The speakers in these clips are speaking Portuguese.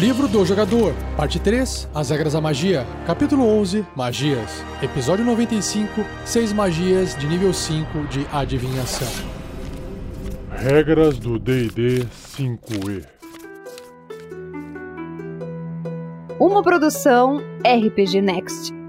Livro do Jogador, Parte 3, As Regras da Magia, Capítulo 11, Magias, Episódio 95, 6 Magias de nível 5 de Adivinhação. Regras do D&D 5e. Uma produção RPG Next.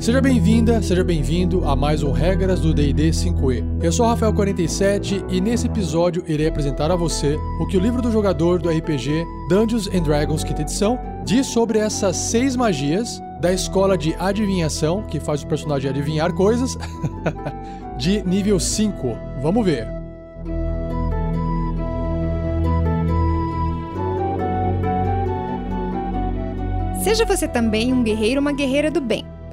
Seja bem-vinda, seja bem-vindo a mais um Regras do D&D 5e. Eu sou Rafael47 e nesse episódio irei apresentar a você o que o livro do jogador do RPG Dungeons and Dragons quinta edição diz sobre essas seis magias da escola de adivinhação, que faz o personagem adivinhar coisas, de nível 5. Vamos ver. Seja você também um guerreiro ou uma guerreira do bem.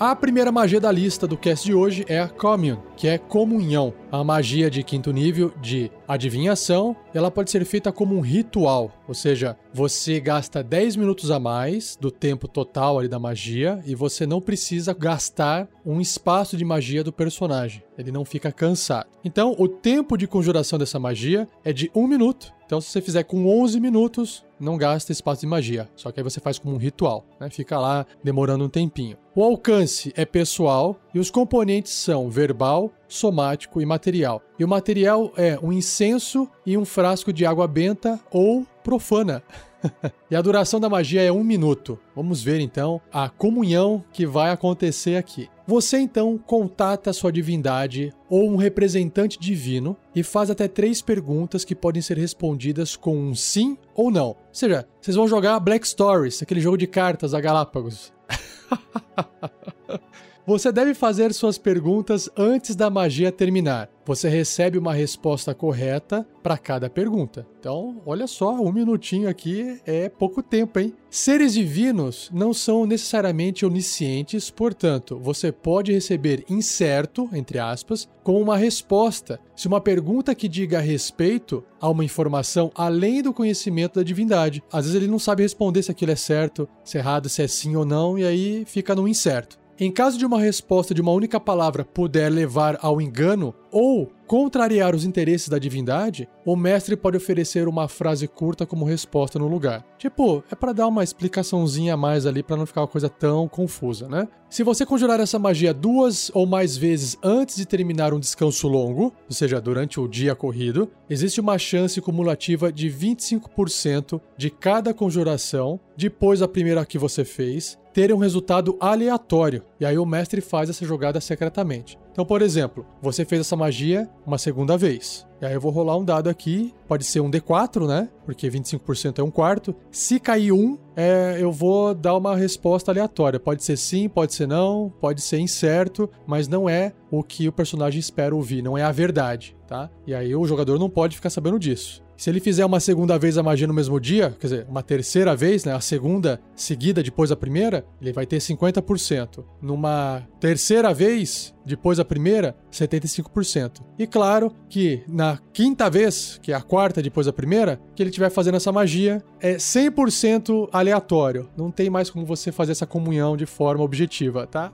A primeira magia da lista do cast de hoje é a Commune, que é comunhão. A magia de quinto nível de adivinhação, ela pode ser feita como um ritual, ou seja, você gasta 10 minutos a mais do tempo total ali da magia e você não precisa gastar um espaço de magia do personagem. Ele não fica cansado. Então, o tempo de conjuração dessa magia é de 1 minuto. Então, se você fizer com 11 minutos, não gasta espaço de magia. Só que aí você faz como um ritual, né? Fica lá demorando um tempinho. O alcance é pessoal e os componentes são verbal, somático e material. E o material é um incenso e um frasco de água benta ou profana. e a duração da magia é um minuto. Vamos ver então a comunhão que vai acontecer aqui. Você então contata sua divindade ou um representante divino e faz até três perguntas que podem ser respondidas com um sim ou não. Ou seja, vocês vão jogar Black Stories, aquele jogo de cartas da Galápagos. Você deve fazer suas perguntas antes da magia terminar. Você recebe uma resposta correta para cada pergunta. Então, olha só, um minutinho aqui é pouco tempo, hein? Seres divinos não são necessariamente oniscientes, portanto, você pode receber incerto, entre aspas, com uma resposta. Se uma pergunta que diga respeito a uma informação além do conhecimento da divindade. Às vezes ele não sabe responder se aquilo é certo, se é errado, se é sim ou não, e aí fica no incerto. Em caso de uma resposta de uma única palavra puder levar ao engano ou contrariar os interesses da divindade, o mestre pode oferecer uma frase curta como resposta no lugar. Tipo, é para dar uma explicaçãozinha a mais ali para não ficar uma coisa tão confusa, né? Se você conjurar essa magia duas ou mais vezes antes de terminar um descanso longo, ou seja, durante o dia corrido, existe uma chance cumulativa de 25% de cada conjuração depois da primeira que você fez ter um resultado aleatório. E aí o mestre faz essa jogada secretamente. Então, por exemplo, você fez essa magia uma segunda vez. E aí eu vou rolar um dado aqui, pode ser um D4, né? Porque 25% é um quarto. Se cair um, é, eu vou dar uma resposta aleatória. Pode ser sim, pode ser não, pode ser incerto, mas não é o que o personagem espera ouvir, não é a verdade, tá? E aí o jogador não pode ficar sabendo disso. Se ele fizer uma segunda vez a magia no mesmo dia, quer dizer, uma terceira vez, né, a segunda seguida depois da primeira, ele vai ter 50%. Numa terceira vez, depois da primeira, 75%. E claro que na quinta vez, que é a quarta depois da primeira, que ele estiver fazendo essa magia, é 100% aleatório. Não tem mais como você fazer essa comunhão de forma objetiva, tá?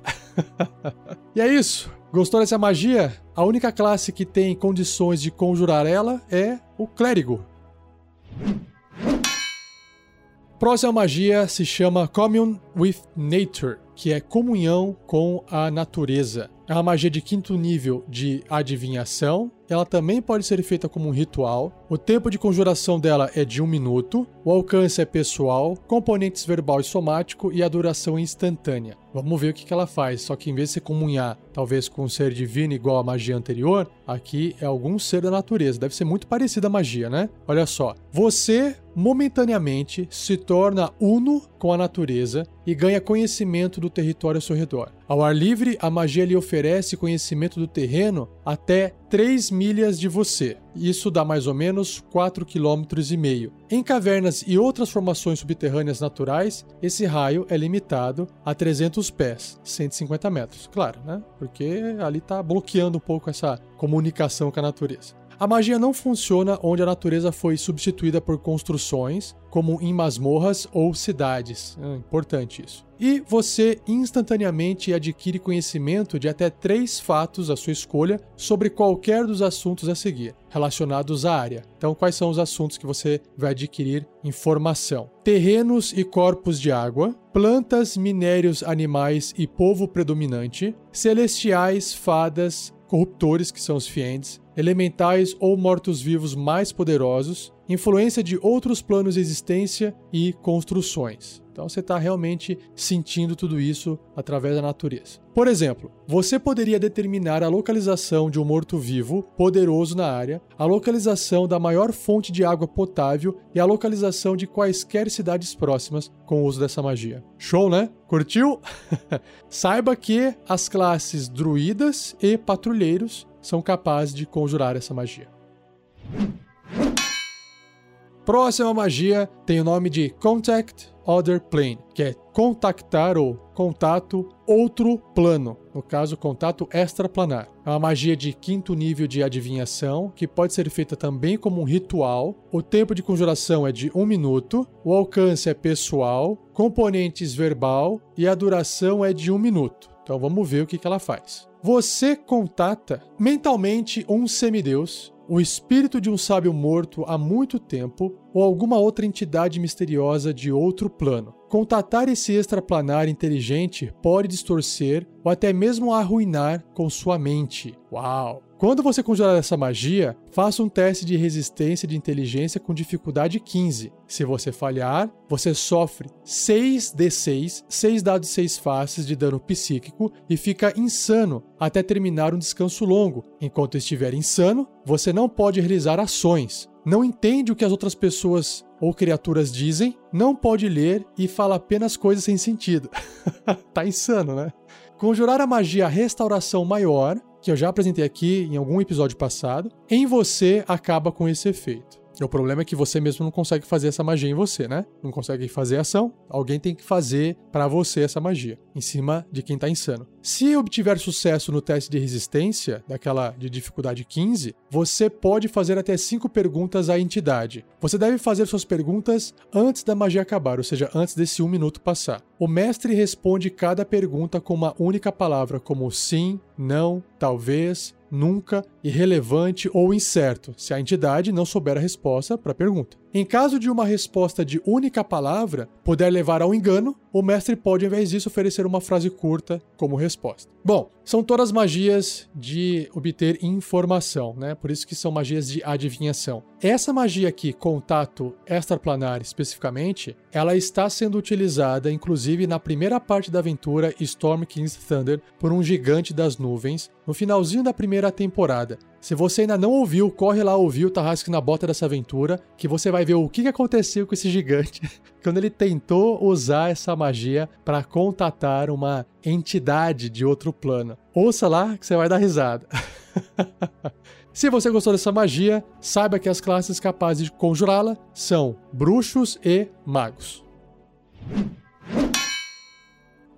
e é isso. Gostou dessa magia? A única classe que tem condições de conjurar ela é o clérigo. Próxima magia se chama Commune with Nature, que é comunhão com a natureza. É uma magia de quinto nível de adivinhação. Ela também pode ser feita como um ritual. O tempo de conjuração dela é de um minuto. O alcance é pessoal, componentes verbal e somático e a duração é instantânea. Vamos ver o que, ela faz. Só que em vez de você comunhar, talvez com um ser divino igual à magia anterior, aqui é algum ser da natureza. Deve ser muito parecida a magia, né? Olha só. Você momentaneamente se torna uno com a natureza e ganha conhecimento do território ao seu redor. Ao ar livre, a magia lhe oferece conhecimento do terreno até 3 milhas de você. Isso dá mais ou menos 4,5 km. Em cavernas e outras formações subterrâneas naturais, esse raio é limitado a 300 pés, 150 metros. Claro, né? Porque ali está bloqueando um pouco essa comunicação com a natureza. A magia não funciona onde a natureza foi substituída por construções, como em masmorras ou cidades. É importante isso. E você instantaneamente adquire conhecimento de até três fatos à sua escolha sobre qualquer dos assuntos a seguir, relacionados à área. Então, quais são os assuntos que você vai adquirir informação? Terrenos e corpos de água, plantas, minérios, animais e povo predominante, celestiais, fadas, corruptores, que são os fiends, elementais ou mortos-vivos mais poderosos, influência de outros planos de existência e construções. Então você está realmente sentindo tudo isso através da natureza. Por exemplo, você poderia determinar a localização de um morto-vivo poderoso na área, a localização da maior fonte de água potável e a localização de quaisquer cidades próximas com o uso dessa magia. Show, né? Curtiu? Saiba que as classes druidas e patrulheiros são capazes de conjurar essa magia. Próxima magia tem o nome de Contact Other Plane, que é contactar ou contato outro plano, no caso, contato extraplanar. É uma magia de quinto nível de adivinhação, que pode ser feita também como um ritual. O tempo de conjuração é de um minuto, o alcance é pessoal, componentes verbal e a duração é de um minuto. Então vamos ver o que, ela faz. Você contata mentalmente um semideus o espírito de um sábio morto há muito tempo ou alguma outra entidade misteriosa de outro plano. Contatar esse extraplanar inteligente pode distorcer ou até mesmo arruinar com sua mente. Uau! Quando você conjurar essa magia, faça um teste de resistência de inteligência com dificuldade 15. Se você falhar, você sofre 6d6, 6 dados 6 faces de dano psíquico e fica insano até terminar um descanso longo. Enquanto estiver insano, você não pode realizar ações, não entende o que as outras pessoas ou criaturas dizem, não pode ler e fala apenas coisas sem sentido. tá insano, né? Conjurar a magia Restauração Maior que eu já apresentei aqui em algum episódio passado, em você acaba com esse efeito. O problema é que você mesmo não consegue fazer essa magia em você, né? Não consegue fazer ação. Alguém tem que fazer para você essa magia, em cima de quem tá insano. Se obtiver sucesso no teste de resistência, daquela de dificuldade 15, você pode fazer até 5 perguntas à entidade. Você deve fazer suas perguntas antes da magia acabar, ou seja, antes desse um minuto passar. O mestre responde cada pergunta com uma única palavra, como sim, não, talvez, nunca, irrelevante ou incerto, se a entidade não souber a resposta para a pergunta. Em caso de uma resposta de única palavra puder levar ao engano, o mestre pode, ao invés disso, oferecer uma frase curta como resposta. Bom, são todas magias de obter informação, né? Por isso que são magias de adivinhação. Essa magia aqui, contato extraplanar especificamente, ela está sendo utilizada, inclusive, na primeira parte da aventura Storm King's Thunder por um gigante das nuvens, no finalzinho da primeira temporada. Se você ainda não ouviu, corre lá ouvir o Tarrasque na Bota dessa aventura, que você vai ver o que aconteceu com esse gigante quando ele tentou usar essa magia para contatar uma entidade de outro plano. Ouça lá que você vai dar risada. Se você gostou dessa magia, saiba que as classes capazes de conjurá-la são bruxos e magos.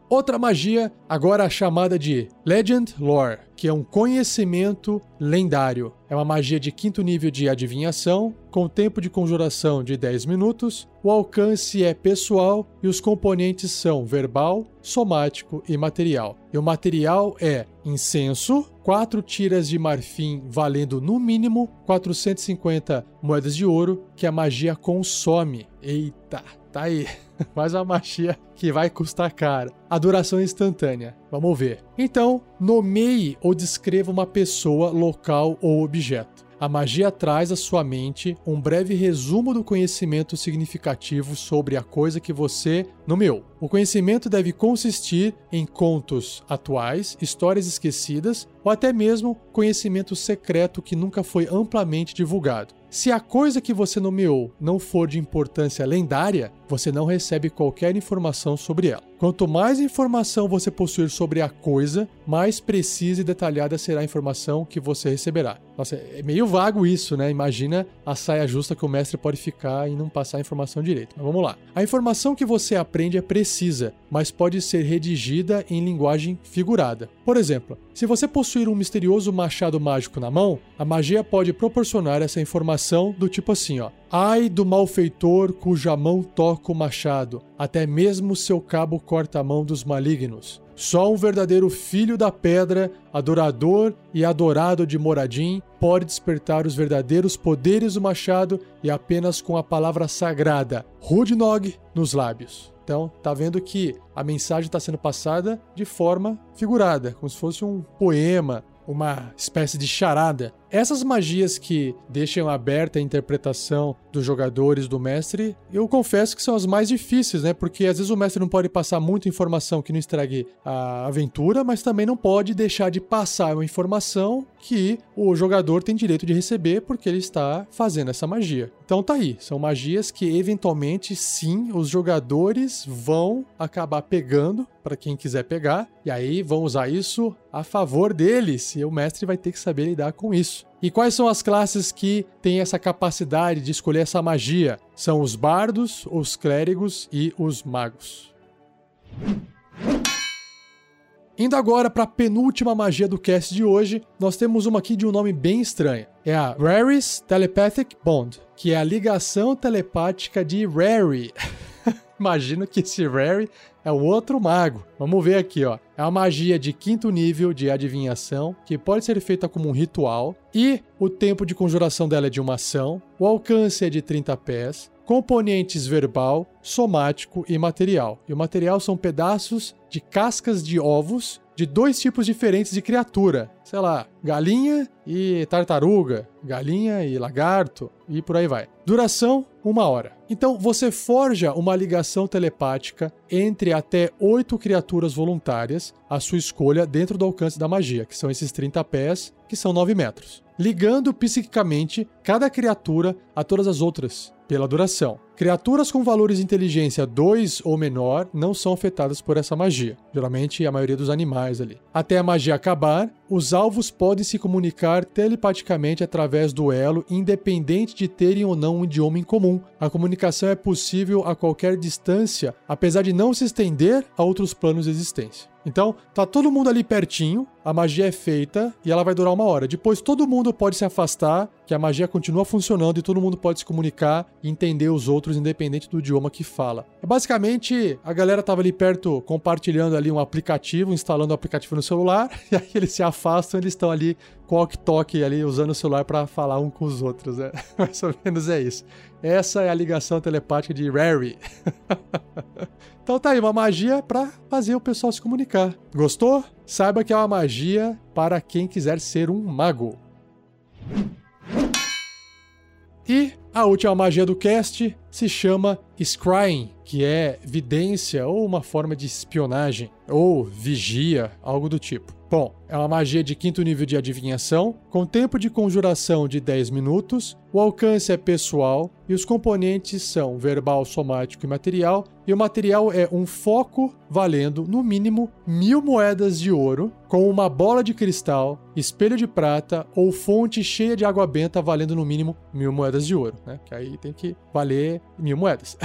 Outra magia, agora chamada de Legend Lore, que é um conhecimento lendário. É uma magia de quinto nível de adivinhação, com tempo de conjuração de 10 minutos, o alcance é pessoal e os componentes são verbal, somático e material. E o material é incenso, quatro tiras de marfim valendo no mínimo 450 moedas de ouro que a magia consome. Eita, tá aí. mais uma magia que vai custar caro. A duração é instantânea. Vamos ver. Então, nomeie ou descreva uma pessoa, local ou objeto. A magia traz à sua mente um breve resumo do conhecimento significativo sobre a coisa que você nomeou. O conhecimento deve consistir em contos atuais, histórias esquecidas ou até mesmo conhecimento secreto que nunca foi amplamente divulgado. Se a coisa que você nomeou não for de importância lendária, você não recebe qualquer informação sobre ela. Quanto mais informação você possuir sobre a coisa, mais precisa e detalhada será a informação que você receberá. Nossa, é meio vago isso, né? Imagina a saia justa que o mestre pode ficar e não passar a informação direito. Mas vamos lá. A informação que você aprende é precisa, mas pode ser redigida em linguagem figurada. Por exemplo, se você possuir um misterioso machado mágico na mão, a magia pode proporcionar essa informação do tipo assim, ó: Ai do malfeitor cuja mão toca o machado, até mesmo seu cabo corta a mão dos malignos. Só um verdadeiro filho da pedra, adorador e adorado de Moradim, pode despertar os verdadeiros poderes do machado e apenas com a palavra sagrada, Rudnog, nos lábios. Então, tá vendo que a mensagem está sendo passada de forma figurada, como se fosse um poema, uma espécie de charada. Essas magias que deixam aberta a interpretação dos jogadores do mestre, eu confesso que são as mais difíceis, né? Porque às vezes o mestre não pode passar muita informação que não estrague a aventura, mas também não pode deixar de passar uma informação que o jogador tem direito de receber porque ele está fazendo essa magia. Então tá aí, são magias que eventualmente sim os jogadores vão acabar pegando para quem quiser pegar, e aí vão usar isso a favor deles, e o mestre vai ter que saber lidar com isso. E quais são as classes que têm essa capacidade de escolher essa magia? São os bardos, os clérigos e os magos. Indo agora para a penúltima magia do cast de hoje, nós temos uma aqui de um nome bem estranho. É a Rary's Telepathic Bond, que é a ligação telepática de Rary. Imagino que esse Rary é o outro mago. Vamos ver aqui, ó. É uma magia de quinto nível de adivinhação, que pode ser feita como um ritual, e o tempo de conjuração dela é de uma ação, o alcance é de 30 pés, componentes verbal, somático e material. E o material são pedaços de cascas de ovos de dois tipos diferentes de criatura. Sei lá, galinha e tartaruga, galinha e lagarto, e por aí vai. Duração: uma hora. Então você forja uma ligação telepática entre até oito criaturas voluntárias, à sua escolha, dentro do alcance da magia, que são esses 30 pés, que são 9 metros, ligando psiquicamente cada criatura a todas as outras, pela duração. Criaturas com valores de inteligência 2 ou menor não são afetadas por essa magia, geralmente a maioria dos animais ali. Até a magia acabar, os alvos podem se comunicar telepaticamente através do elo, independente de terem ou não um idioma em comum. A comunicação é possível a qualquer distância, apesar de não se estender a outros planos de existência. Então, tá todo mundo ali pertinho, a magia é feita e ela vai durar uma hora. Depois todo mundo pode se afastar, que a magia continua funcionando e todo mundo pode se comunicar e entender os outros independente do idioma que fala. Basicamente, a galera tava ali perto compartilhando ali um aplicativo, instalando o aplicativo no celular, e aí eles se afastam, eles estão ali com o toque ali usando o celular para falar um com os outros, né? Mais ou menos é isso. Essa é a ligação telepática de Rary. Então tá aí, uma magia para fazer o pessoal se comunicar. Gostou? Saiba que é uma magia para quem quiser ser um mago. E a última magia do cast se chama Scrying, que é vidência ou uma forma de espionagem, ou vigia, algo do tipo. Bom, é uma magia de quinto nível de adivinhação, com tempo de conjuração de 10 minutos, o alcance é pessoal e os componentes são verbal, somático e material. E o material é um foco valendo, no mínimo, mil moedas de ouro, com uma bola de cristal, espelho de prata ou fonte cheia de água benta valendo, no mínimo, mil moedas de ouro. Né? Que aí tem que valer mil moedas.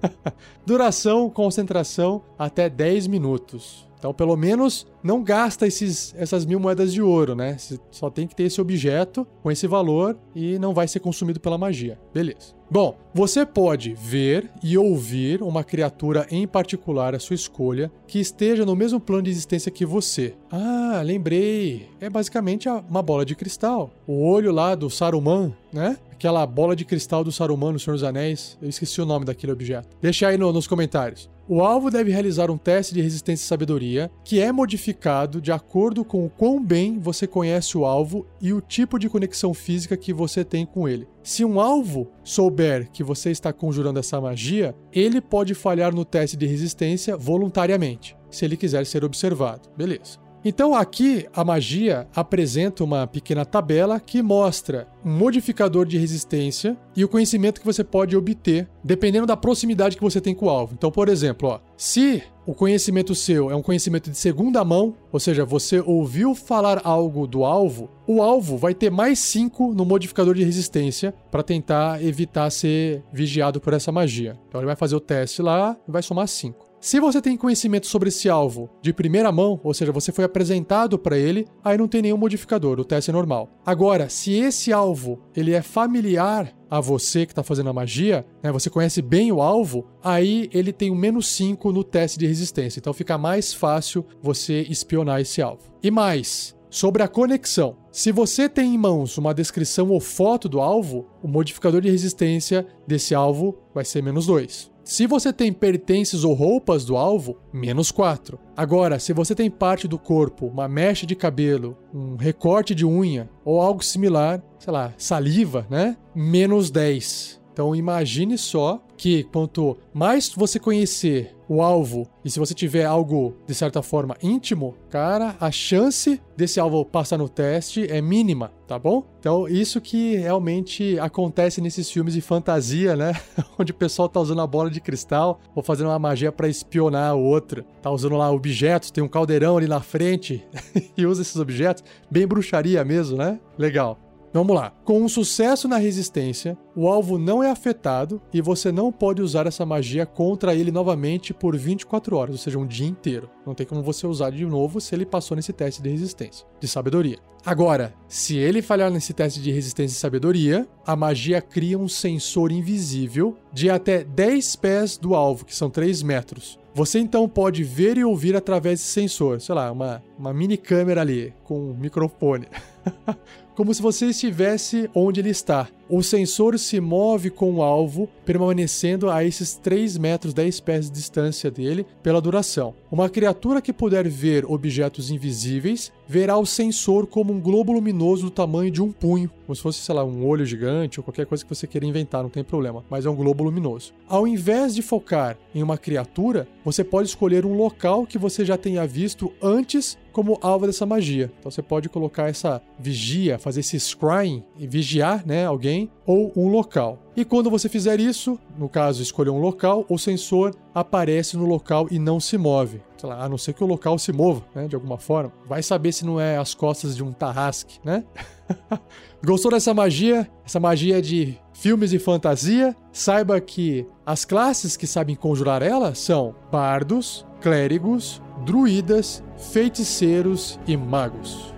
Duração, concentração, até 10 minutos. Então, pelo menos, não gasta esses, essas mil moedas de ouro, né? Você só tem que ter esse objeto com esse valor e não vai ser consumido pela magia. Beleza. Bom, você pode ver e ouvir uma criatura em particular, a sua escolha, que esteja no mesmo plano de existência que você. Ah, lembrei. É basicamente uma bola de cristal. O olho lá do Saruman, né? Aquela bola de cristal do Saruman no Senhor dos Anéis. Eu esqueci o nome daquele objeto. Deixa aí no, nos comentários. O alvo deve realizar um teste de resistência e sabedoria, que é modificado de acordo com o quão bem você conhece o alvo e o tipo de conexão física que você tem com ele. Se um alvo souber que você está conjurando essa magia, ele pode falhar no teste de resistência voluntariamente, se ele quiser ser observado. Beleza. Então aqui a magia apresenta uma pequena tabela que mostra um modificador de resistência e o conhecimento que você pode obter dependendo da proximidade que você tem com o alvo. Então, por exemplo, ó, se o conhecimento seu é um conhecimento de segunda mão, ou seja, você ouviu falar algo do alvo, o alvo vai ter mais 5 no modificador de resistência para tentar evitar ser vigiado por essa magia. Então ele vai fazer o teste lá e vai somar 5. Se você tem conhecimento sobre esse alvo de primeira mão, ou seja, você foi apresentado para ele, aí não tem nenhum modificador, o teste é normal. Agora, se esse alvo ele é familiar a você que está fazendo a magia, né, você conhece bem o alvo, aí ele tem um menos 5 no teste de resistência. Então fica mais fácil você espionar esse alvo. E mais, sobre a conexão. Se você tem em mãos uma descrição ou foto do alvo, o modificador de resistência desse alvo vai ser menos 2. Se você tem pertences ou roupas do alvo, menos 4. Agora, se você tem parte do corpo, uma mecha de cabelo, um recorte de unha ou algo similar, sei lá, saliva, né? Menos 10. Então imagine só que quanto mais você conhecer o alvo e se você tiver algo de certa forma íntimo, cara, a chance desse alvo passar no teste é mínima, tá bom? Então isso que realmente acontece nesses filmes de fantasia, né? Onde o pessoal tá usando a bola de cristal ou fazendo uma magia para espionar a outra, tá usando lá objetos, tem um caldeirão ali na frente e usa esses objetos, bem bruxaria mesmo, né? Legal. Vamos lá. Com um sucesso na resistência, o alvo não é afetado e você não pode usar essa magia contra ele novamente por 24 horas, ou seja, um dia inteiro. Não tem como você usar de novo se ele passou nesse teste de resistência, de sabedoria. Agora, se ele falhar nesse teste de resistência e sabedoria, a magia cria um sensor invisível de até 10 pés do alvo, que são 3 metros. Você então pode ver e ouvir através desse sensor, sei lá, uma, uma mini câmera ali com um microfone. como se você estivesse onde ele está. O sensor se move com o alvo, permanecendo a esses 3 metros 10 pés de distância dele pela duração. Uma criatura que puder ver objetos invisíveis verá o sensor como um globo luminoso do tamanho de um punho, como se fosse, sei lá, um olho gigante ou qualquer coisa que você queira inventar, não tem problema, mas é um globo luminoso. Ao invés de focar em uma criatura, você pode escolher um local que você já tenha visto antes como alvo dessa magia. Então você pode colocar essa vigia, fazer esse scrying e vigiar, né, alguém ou um local. E quando você fizer isso, no caso escolher um local, o sensor aparece no local e não se move. Sei lá, a não ser que o local se mova, né, de alguma forma. Vai saber se não é as costas de um tarrasque, né? Gostou dessa magia? Essa magia de filmes e fantasia? Saiba que as classes que sabem conjurar ela são bardos, clérigos, druidas, feiticeiros e magos.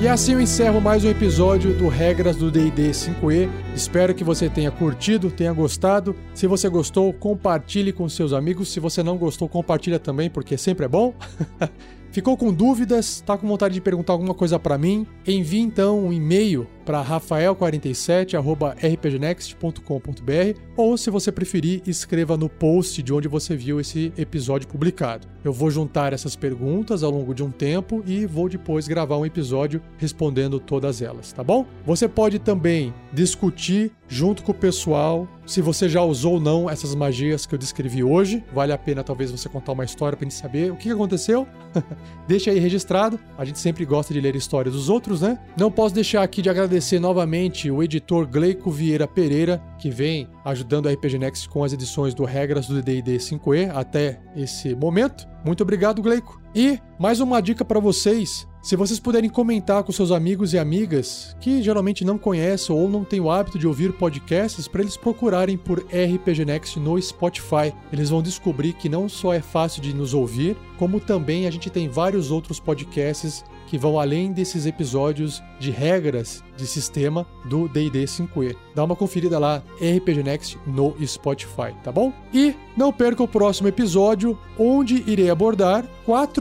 E assim eu encerro mais um episódio do Regras do D&D 5e. Espero que você tenha curtido, tenha gostado. Se você gostou, compartilhe com seus amigos. Se você não gostou, compartilha também, porque sempre é bom. Ficou com dúvidas? Está com vontade de perguntar alguma coisa para mim? Envie então um e-mail para rafael47@rpgnext.com.br ou se você preferir, escreva no post de onde você viu esse episódio publicado. Eu vou juntar essas perguntas ao longo de um tempo e vou depois gravar um episódio respondendo todas elas, tá bom? Você pode também discutir junto com o pessoal se você já usou ou não essas magias que eu descrevi hoje. Vale a pena talvez você contar uma história para gente saber o que aconteceu. Deixa aí registrado. A gente sempre gosta de ler histórias dos outros, né? Não posso deixar aqui de agradecer novamente o editor Gleico Vieira Pereira, que vem ajudando a RPG Next com as edições do Regras do D&D 5e até esse momento. Muito obrigado, Gleico. E mais uma dica para vocês. Se vocês puderem comentar com seus amigos e amigas que geralmente não conhecem ou não têm o hábito de ouvir podcasts, para eles procurarem por RPG Next no Spotify. Eles vão descobrir que não só é fácil de nos ouvir, como também a gente tem vários outros podcasts que vão além desses episódios de regras de sistema do D&D 5e. Dá uma conferida lá, RPG Next no Spotify, tá bom? E não perca o próximo episódio, onde irei abordar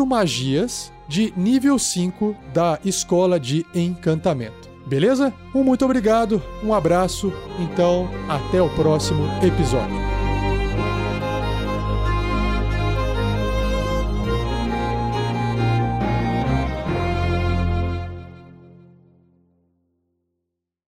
quatro magias de nível 5 da Escola de Encantamento. Beleza? Um muito obrigado, um abraço, então até o próximo episódio.